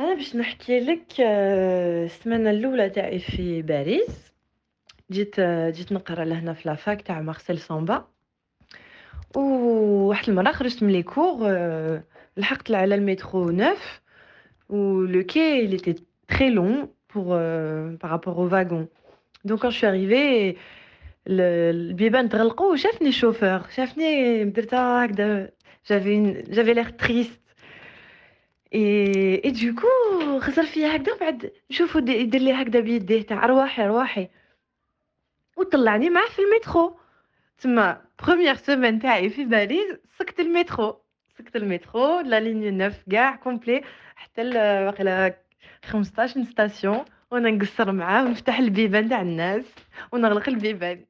أنا باش نحكي لك آآ السمانة الأولى تاعي في باريس، جيت جيت نقرا لهنا في الفاك تاع مارسيل سامبا، وواحد المرة خرجت من les cours آآ لحقت على المترو 9 و le quai il était très long pour heu par rapport au wagon. Donc quand je suis arrivée ال البيبان تغلقوا وشافني الشوفور، شافني درتها هكذا j'avais une j'avais l'air triste et اي دوكو خسر فيا هكذا بعد شوفوا يدير لي هكذا بيديه تاع ارواحي ارواحي وطلعني معاه في المترو. تما بروميير سيمين تاعي في باريس سكت المترو. سكت المترو لا ليني نوف كاع كومبلي حتى واقيلا 15 ستاسيون وأنا نقصر معاه ونفتح البيبان تاع الناس ونغلق البيبان.